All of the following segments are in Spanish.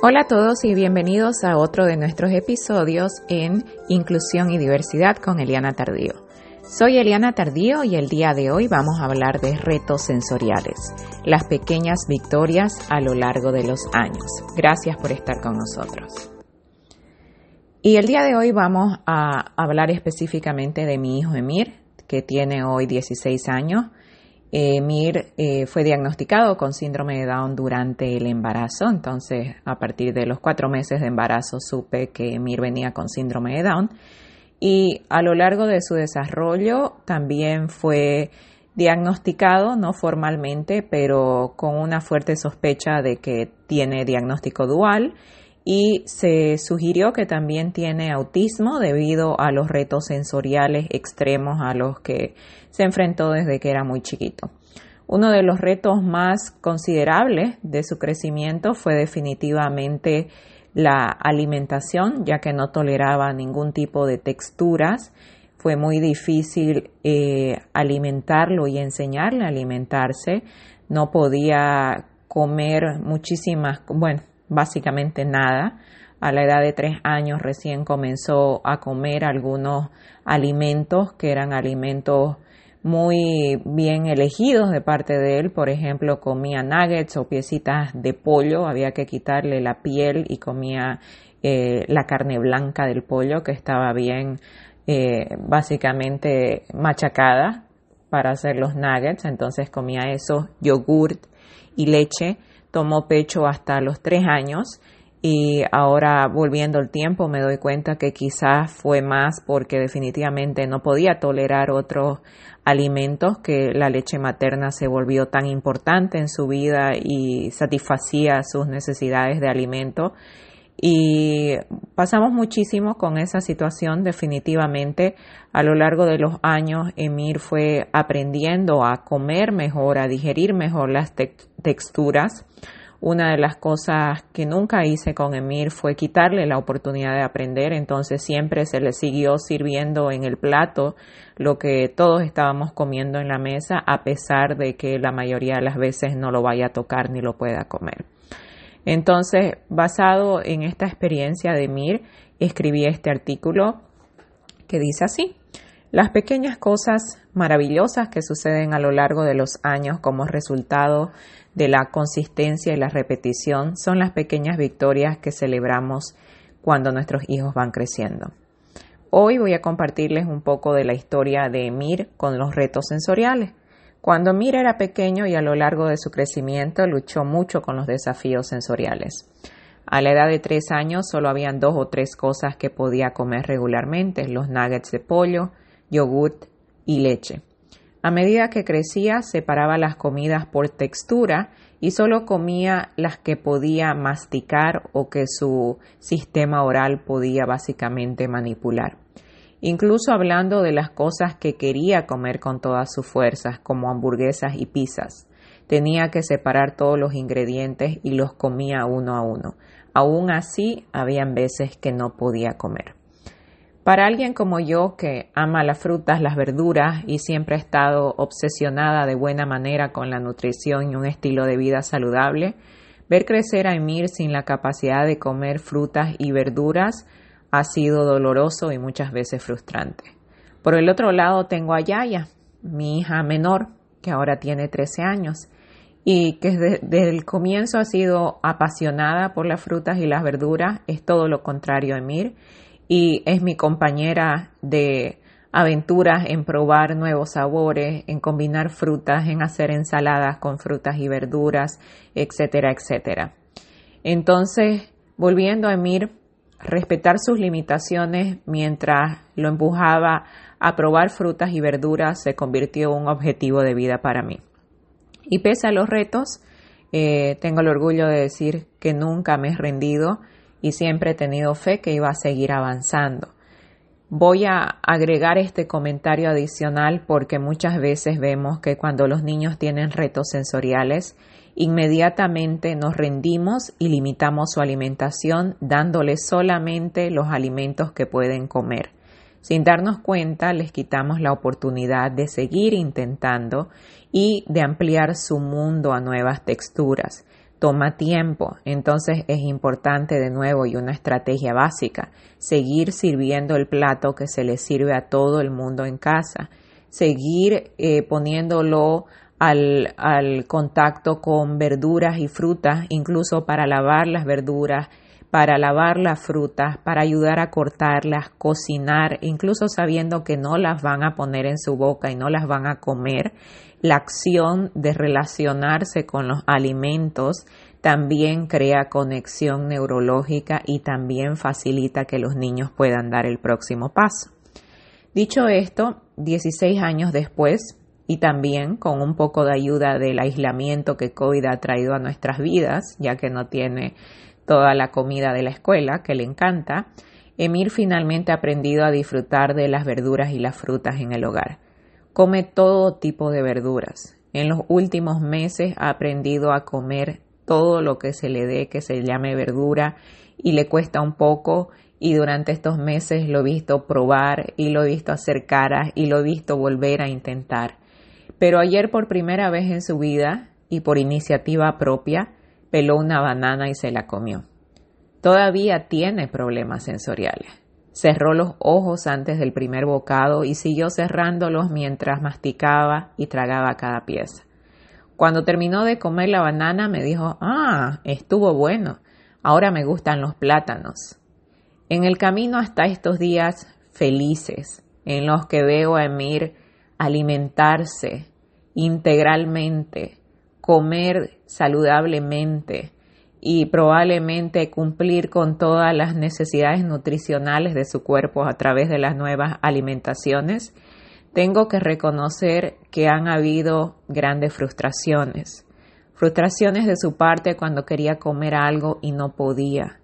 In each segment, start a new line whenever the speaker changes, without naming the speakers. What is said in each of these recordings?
Hola a todos y bienvenidos a otro de nuestros episodios en Inclusión y Diversidad con Eliana Tardío. Soy Eliana Tardío y el día de hoy vamos a hablar de retos sensoriales, las pequeñas victorias a lo largo de los años. Gracias por estar con nosotros. Y el día de hoy vamos a hablar específicamente de mi hijo Emir, que tiene hoy 16 años eh, Mir eh, fue diagnosticado con síndrome de Down durante el embarazo, entonces a partir de los cuatro meses de embarazo supe que Mir venía con síndrome de Down. Y a lo largo de su desarrollo también fue diagnosticado, no formalmente, pero con una fuerte sospecha de que tiene diagnóstico dual y se sugirió que también tiene autismo debido a los retos sensoriales extremos a los que se enfrentó desde que era muy chiquito. Uno de los retos más considerables de su crecimiento fue definitivamente la alimentación, ya que no toleraba ningún tipo de texturas. Fue muy difícil eh, alimentarlo y enseñarle a alimentarse. No podía comer muchísimas, bueno, básicamente nada. A la edad de tres años recién comenzó a comer algunos alimentos que eran alimentos muy bien elegidos de parte de él. Por ejemplo, comía nuggets o piecitas de pollo, había que quitarle la piel y comía eh, la carne blanca del pollo que estaba bien eh, básicamente machacada para hacer los nuggets. Entonces comía eso, yogurt y leche tomó pecho hasta los tres años y ahora volviendo el tiempo me doy cuenta que quizás fue más porque definitivamente no podía tolerar otros alimentos que la leche materna se volvió tan importante en su vida y satisfacía sus necesidades de alimento y pasamos muchísimo con esa situación definitivamente. A lo largo de los años Emir fue aprendiendo a comer mejor a digerir mejor las texturas. Una de las cosas que nunca hice con Emir fue quitarle la oportunidad de aprender, entonces siempre se le siguió sirviendo en el plato lo que todos estábamos comiendo en la mesa, a pesar de que la mayoría de las veces no lo vaya a tocar ni lo pueda comer. Entonces, basado en esta experiencia de Emir, escribí este artículo que dice así. Las pequeñas cosas maravillosas que suceden a lo largo de los años como resultado de la consistencia y la repetición son las pequeñas victorias que celebramos cuando nuestros hijos van creciendo. Hoy voy a compartirles un poco de la historia de Emir con los retos sensoriales. Cuando Emir era pequeño y a lo largo de su crecimiento luchó mucho con los desafíos sensoriales. A la edad de tres años solo habían dos o tres cosas que podía comer regularmente, los nuggets de pollo, yogurt y leche. A medida que crecía, separaba las comidas por textura y solo comía las que podía masticar o que su sistema oral podía básicamente manipular. Incluso hablando de las cosas que quería comer con todas sus fuerzas, como hamburguesas y pizzas. Tenía que separar todos los ingredientes y los comía uno a uno. Aún así, habían veces que no podía comer. Para alguien como yo que ama las frutas, las verduras y siempre ha estado obsesionada de buena manera con la nutrición y un estilo de vida saludable, ver crecer a Emir sin la capacidad de comer frutas y verduras ha sido doloroso y muchas veces frustrante. Por el otro lado tengo a Yaya, mi hija menor, que ahora tiene 13 años y que desde, el comienzo ha sido apasionada por las frutas y las verduras, es todo lo contrario a Emir y es mi compañera de aventuras en probar nuevos sabores, en combinar frutas, en hacer ensaladas con frutas y verduras, etcétera, etcétera. Entonces, volviendo a Emir, respetar sus limitaciones mientras lo empujaba a probar frutas y verduras se convirtió en un objetivo de vida para mí. Y pese a los retos, eh, tengo el orgullo de decir que nunca me he rendido y siempre he tenido fe que iba a seguir avanzando. Voy a agregar este comentario adicional porque muchas veces vemos que cuando los niños tienen retos sensoriales, inmediatamente nos rendimos y limitamos su alimentación dándoles solamente los alimentos que pueden comer. Sin darnos cuenta, les quitamos la oportunidad de seguir intentando y de ampliar su mundo a nuevas texturas toma tiempo, entonces es importante de nuevo y una estrategia básica, seguir sirviendo el plato que se le sirve a todo el mundo en casa, seguir eh, poniéndolo al, al contacto con verduras y frutas, incluso para lavar las verduras, para lavar las frutas, para ayudar a cortarlas, cocinar, incluso sabiendo que no las van a poner en su boca y no las van a comer. La acción de relacionarse con los alimentos también crea conexión neurológica y también facilita que los niños puedan dar el próximo paso. Dicho esto, 16 años después, y también con un poco de ayuda del aislamiento que COVID ha traído a nuestras vidas, ya que no tiene toda la comida de la escuela, que le encanta, Emir finalmente ha aprendido a disfrutar de las verduras y las frutas en el hogar. Come todo tipo de verduras. En los últimos meses ha aprendido a comer todo lo que se le dé que se llame verdura y le cuesta un poco y durante estos meses lo he visto probar y lo he visto hacer caras y lo he visto volver a intentar. Pero ayer por primera vez en su vida y por iniciativa propia peló una banana y se la comió. Todavía tiene problemas sensoriales. Cerró los ojos antes del primer bocado y siguió cerrándolos mientras masticaba y tragaba cada pieza. Cuando terminó de comer la banana me dijo, ah, estuvo bueno, ahora me gustan los plátanos. En el camino hasta estos días felices, en los que veo a Emir alimentarse integralmente, comer saludablemente y probablemente cumplir con todas las necesidades nutricionales de su cuerpo a través de las nuevas alimentaciones, tengo que reconocer que han habido grandes frustraciones. Frustraciones de su parte cuando quería comer algo y no podía.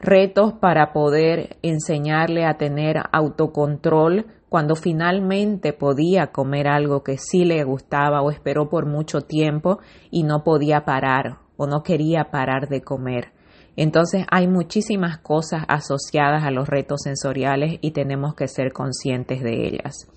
Retos para poder enseñarle a tener autocontrol cuando finalmente podía comer algo que sí le gustaba o esperó por mucho tiempo y no podía parar o no quería parar de comer. Entonces hay muchísimas cosas asociadas a los retos sensoriales y tenemos que ser conscientes de ellas.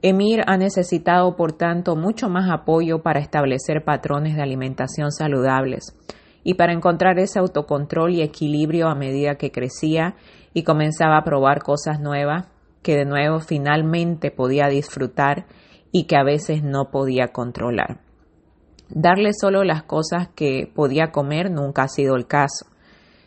Emir ha necesitado, por tanto, mucho más apoyo para establecer patrones de alimentación saludables y para encontrar ese autocontrol y equilibrio a medida que crecía y comenzaba a probar cosas nuevas que de nuevo finalmente podía disfrutar y que a veces no podía controlar. Darle solo las cosas que podía comer nunca ha sido el caso.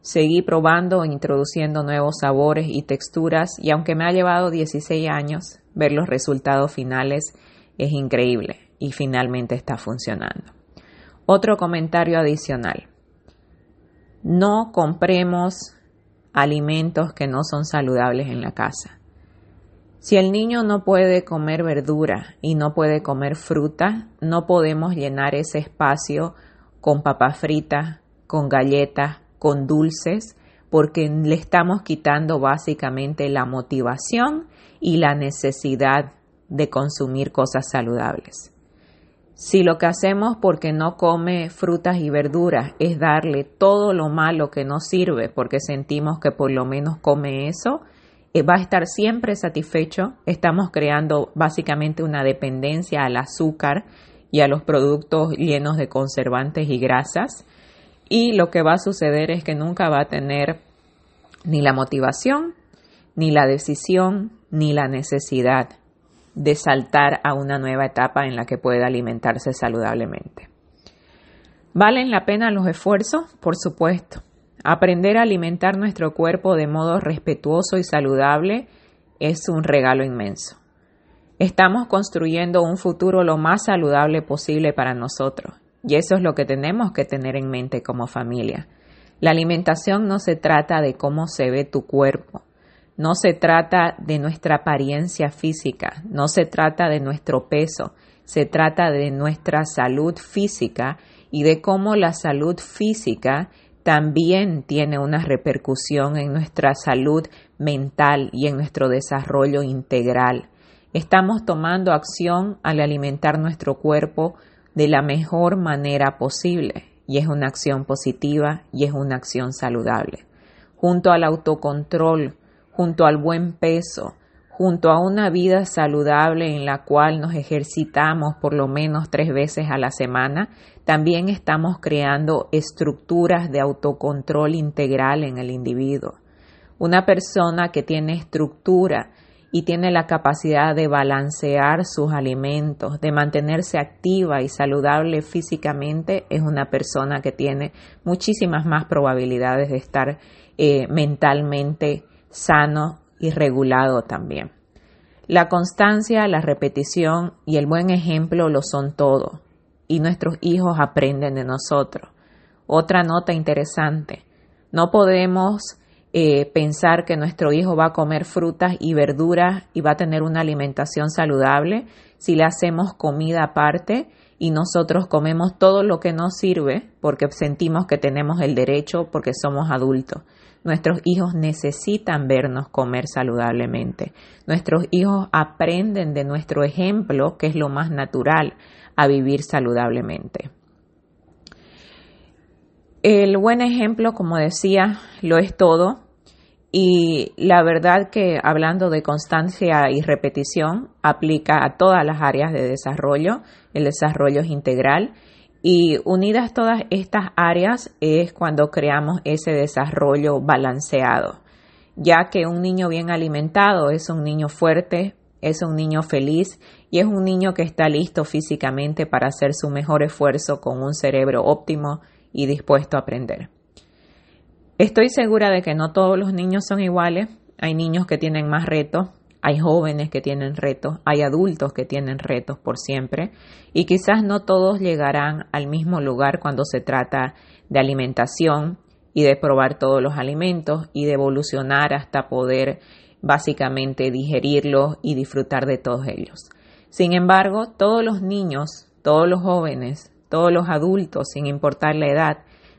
Seguí probando e introduciendo nuevos sabores y texturas y aunque me ha llevado 16 años, ver los resultados finales es increíble y finalmente está funcionando. Otro comentario adicional. No compremos alimentos que no son saludables en la casa. Si el niño no puede comer verdura y no puede comer fruta, no podemos llenar ese espacio con papas fritas, con galletas, con dulces, porque le estamos quitando básicamente la motivación y la necesidad de consumir cosas saludables. Si lo que hacemos porque no come frutas y verduras es darle todo lo malo que no sirve porque sentimos que por lo menos come eso, va a estar siempre satisfecho. Estamos creando básicamente una dependencia al azúcar y a los productos llenos de conservantes y grasas. Y lo que va a suceder es que nunca va a tener ni la motivación, ni la decisión, ni la necesidad de saltar a una nueva etapa en la que pueda alimentarse saludablemente. ¿Valen la pena los esfuerzos? Por supuesto. Aprender a alimentar nuestro cuerpo de modo respetuoso y saludable es un regalo inmenso. Estamos construyendo un futuro lo más saludable posible para nosotros y eso es lo que tenemos que tener en mente como familia. La alimentación no se trata de cómo se ve tu cuerpo, no se trata de nuestra apariencia física, no se trata de nuestro peso, se trata de nuestra salud física y de cómo la salud física también tiene una repercusión en nuestra salud mental y en nuestro desarrollo integral. Estamos tomando acción al alimentar nuestro cuerpo de la mejor manera posible y es una acción positiva y es una acción saludable. Junto al autocontrol, junto al buen peso, junto a una vida saludable en la cual nos ejercitamos por lo menos tres veces a la semana, también estamos creando estructuras de autocontrol integral en el individuo. Una persona que tiene estructura y tiene la capacidad de balancear sus alimentos, de mantenerse activa y saludable físicamente, es una persona que tiene muchísimas más probabilidades de estar eh, mentalmente sano y regulado también. La constancia, la repetición y el buen ejemplo lo son todo, y nuestros hijos aprenden de nosotros. Otra nota interesante, no podemos eh, pensar que nuestro hijo va a comer frutas y verduras y va a tener una alimentación saludable si le hacemos comida aparte y nosotros comemos todo lo que nos sirve porque sentimos que tenemos el derecho porque somos adultos. Nuestros hijos necesitan vernos comer saludablemente. Nuestros hijos aprenden de nuestro ejemplo, que es lo más natural, a vivir saludablemente. El buen ejemplo, como decía, lo es todo. Y la verdad que hablando de constancia y repetición, aplica a todas las áreas de desarrollo. El desarrollo es integral y unidas todas estas áreas es cuando creamos ese desarrollo balanceado, ya que un niño bien alimentado es un niño fuerte, es un niño feliz y es un niño que está listo físicamente para hacer su mejor esfuerzo con un cerebro óptimo y dispuesto a aprender. Estoy segura de que no todos los niños son iguales, hay niños que tienen más retos, hay jóvenes que tienen retos, hay adultos que tienen retos por siempre y quizás no todos llegarán al mismo lugar cuando se trata de alimentación y de probar todos los alimentos y de evolucionar hasta poder básicamente digerirlos y disfrutar de todos ellos. Sin embargo, todos los niños, todos los jóvenes, todos los adultos, sin importar la edad,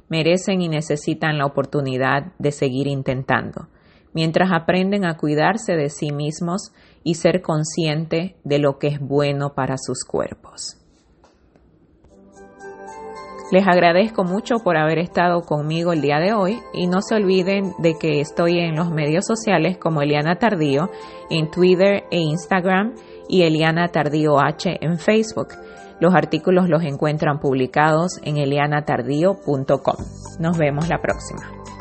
merecen y necesitan la oportunidad de seguir intentando mientras aprenden a cuidarse de sí mismos y ser consciente de lo que es bueno para sus cuerpos. Les agradezco mucho por haber estado conmigo el día de hoy y no se olviden de que estoy en los medios sociales como Eliana Tardío en Twitter e Instagram y Eliana Tardío H en Facebook. Los artículos los encuentran publicados en elianatardío.com. Nos vemos la próxima.